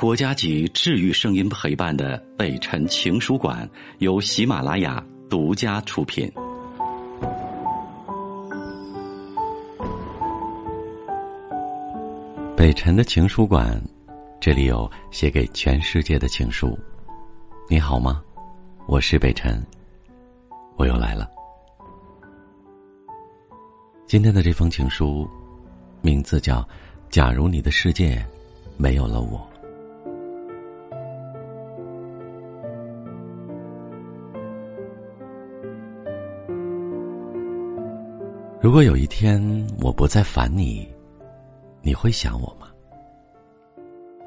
国家级治愈声音陪伴的北辰情书馆由喜马拉雅独家出品。北辰的情书馆，这里有写给全世界的情书。你好吗？我是北辰，我又来了。今天的这封情书，名字叫《假如你的世界没有了我》。如果有一天我不再烦你，你会想我吗？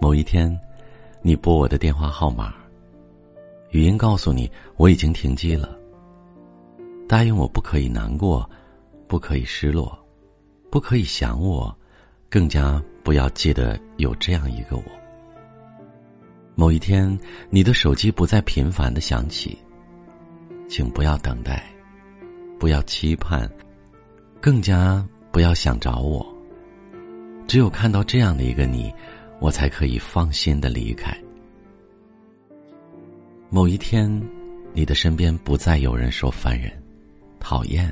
某一天，你拨我的电话号码，语音告诉你我已经停机了。答应我不可以难过，不可以失落，不可以想我，更加不要记得有这样一个我。某一天，你的手机不再频繁的响起，请不要等待，不要期盼。更加不要想找我。只有看到这样的一个你，我才可以放心的离开。某一天，你的身边不再有人说烦人、讨厌，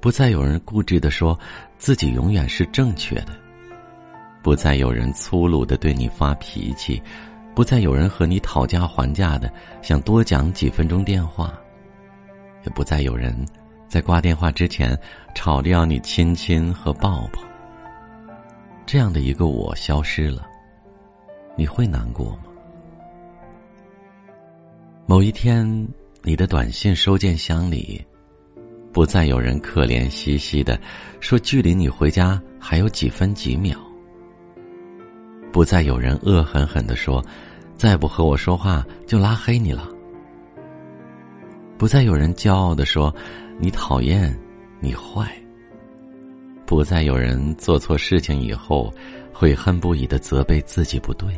不再有人固执的说自己永远是正确的，不再有人粗鲁的对你发脾气，不再有人和你讨价还价的想多讲几分钟电话，也不再有人。在挂电话之前，吵着要你亲亲和抱抱。这样的一个我消失了，你会难过吗？某一天，你的短信收件箱里，不再有人可怜兮兮的说距离你回家还有几分几秒，不再有人恶狠狠的说，再不和我说话就拉黑你了，不再有人骄傲的说。你讨厌，你坏。不再有人做错事情以后悔恨不已的责备自己不对。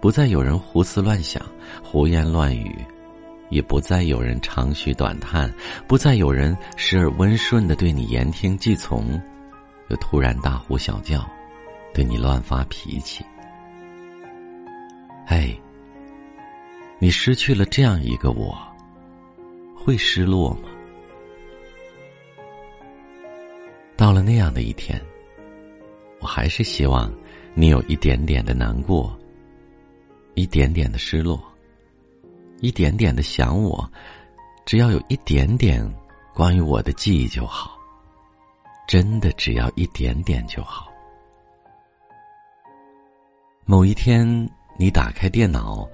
不再有人胡思乱想、胡言乱语，也不再有人长吁短叹，不再有人时而温顺的对你言听计从，又突然大呼小叫，对你乱发脾气。嘿，你失去了这样一个我。会失落吗？到了那样的一天，我还是希望你有一点点的难过，一点点的失落，一点点的想我，只要有一点点关于我的记忆就好，真的只要一点点就好。某一天，你打开电脑，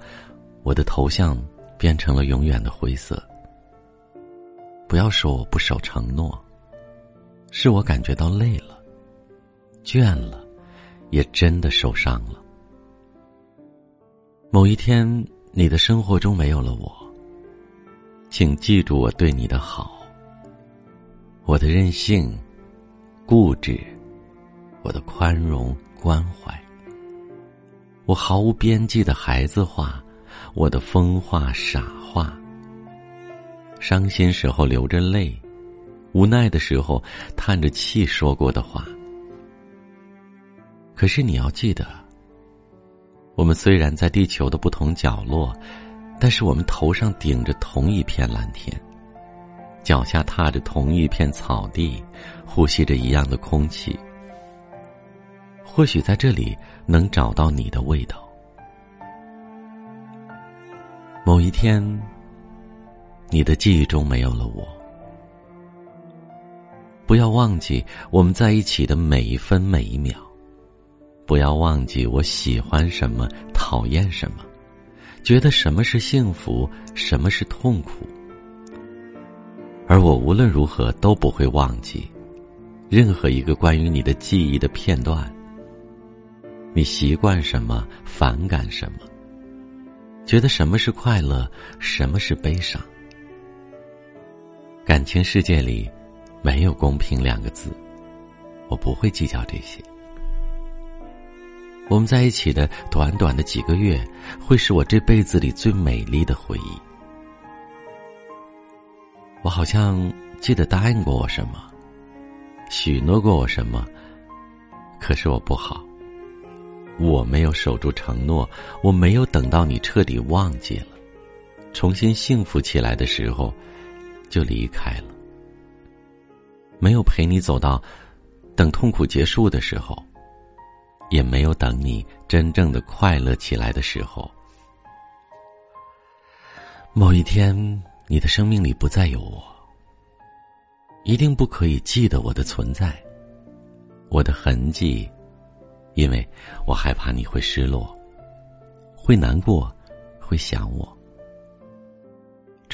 我的头像变成了永远的灰色。不要说我不守承诺，是我感觉到累了、倦了，也真的受伤了。某一天，你的生活中没有了我，请记住我对你的好，我的任性、固执，我的宽容关怀，我毫无边际的孩子话，我的疯话傻话。伤心时候流着泪，无奈的时候叹着气说过的话。可是你要记得，我们虽然在地球的不同角落，但是我们头上顶着同一片蓝天，脚下踏着同一片草地，呼吸着一样的空气。或许在这里能找到你的味道。某一天。你的记忆中没有了我，不要忘记我们在一起的每一分每一秒，不要忘记我喜欢什么，讨厌什么，觉得什么是幸福，什么是痛苦，而我无论如何都不会忘记任何一个关于你的记忆的片段。你习惯什么，反感什么，觉得什么是快乐，什么是悲伤。感情世界里，没有公平两个字，我不会计较这些。我们在一起的短短的几个月，会是我这辈子里最美丽的回忆。我好像记得答应过我什么，许诺过我什么，可是我不好，我没有守住承诺，我没有等到你彻底忘记了，重新幸福起来的时候，就离开了。没有陪你走到等痛苦结束的时候，也没有等你真正的快乐起来的时候。某一天，你的生命里不再有我，一定不可以记得我的存在，我的痕迹。因为我害怕你会失落，会难过，会想我。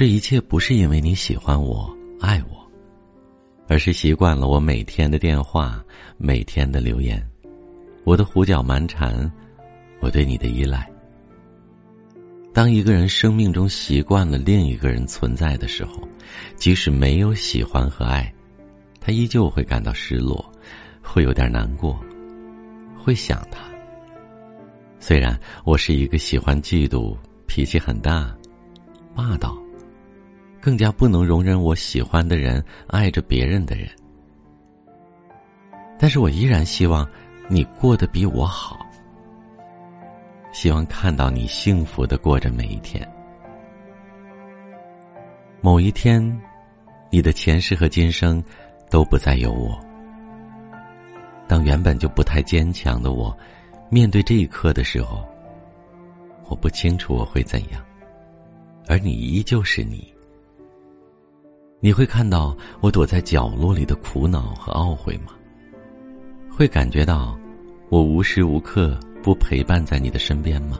这一切不是因为你喜欢我、爱我，而是习惯了我每天的电话、每天的留言，我的胡搅蛮缠，我对你的依赖。当一个人生命中习惯了另一个人存在的时候，即使没有喜欢和爱，他依旧会感到失落，会有点难过。会想他。虽然我是一个喜欢嫉妒、脾气很大、霸道，更加不能容忍我喜欢的人爱着别人的人，但是我依然希望你过得比我好，希望看到你幸福的过着每一天。某一天，你的前世和今生都不再有我。当原本就不太坚强的我，面对这一刻的时候，我不清楚我会怎样，而你依旧是你。你会看到我躲在角落里的苦恼和懊悔吗？会感觉到我无时无刻不陪伴在你的身边吗？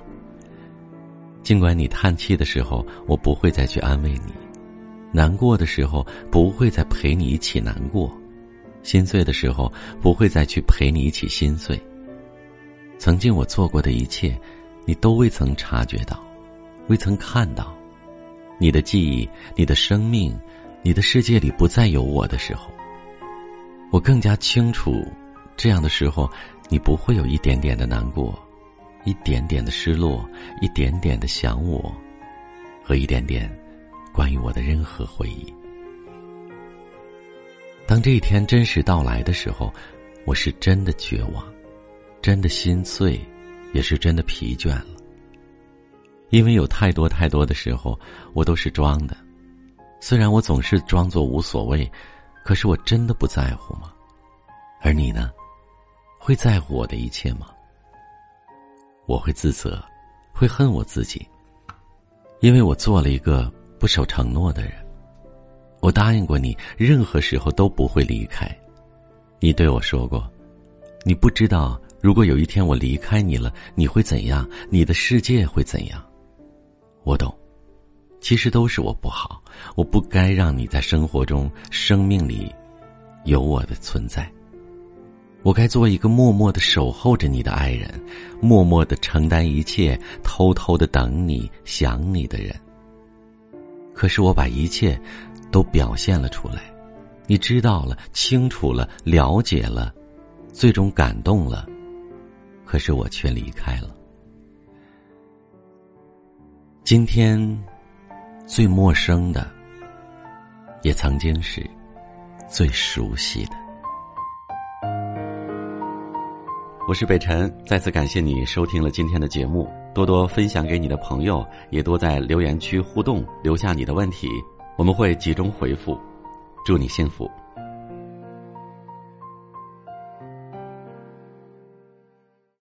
尽管你叹气的时候，我不会再去安慰你；难过的时候，不会再陪你一起难过。心碎的时候，不会再去陪你一起心碎。曾经我做过的一切，你都未曾察觉到，未曾看到。你的记忆，你的生命，你的世界里不再有我的时候，我更加清楚，这样的时候，你不会有一点点的难过，一点点的失落，一点点的想我，和一点点关于我的任何回忆。当这一天真实到来的时候，我是真的绝望，真的心碎，也是真的疲倦了。因为有太多太多的时候，我都是装的。虽然我总是装作无所谓，可是我真的不在乎吗？而你呢，会在乎我的一切吗？我会自责，会恨我自己，因为我做了一个不守承诺的人。我答应过你，任何时候都不会离开。你对我说过，你不知道如果有一天我离开你了，你会怎样？你的世界会怎样？我懂，其实都是我不好，我不该让你在生活中、生命里有我的存在。我该做一个默默的守候着你的爱人，默默的承担一切，偷偷的等你、想你的人。可是我把一切。都表现了出来，你知道了，清楚了，了解了，最终感动了，可是我却离开了。今天，最陌生的，也曾经是最熟悉的。我是北辰，再次感谢你收听了今天的节目，多多分享给你的朋友，也多在留言区互动，留下你的问题。我们会集中回复，祝你幸福。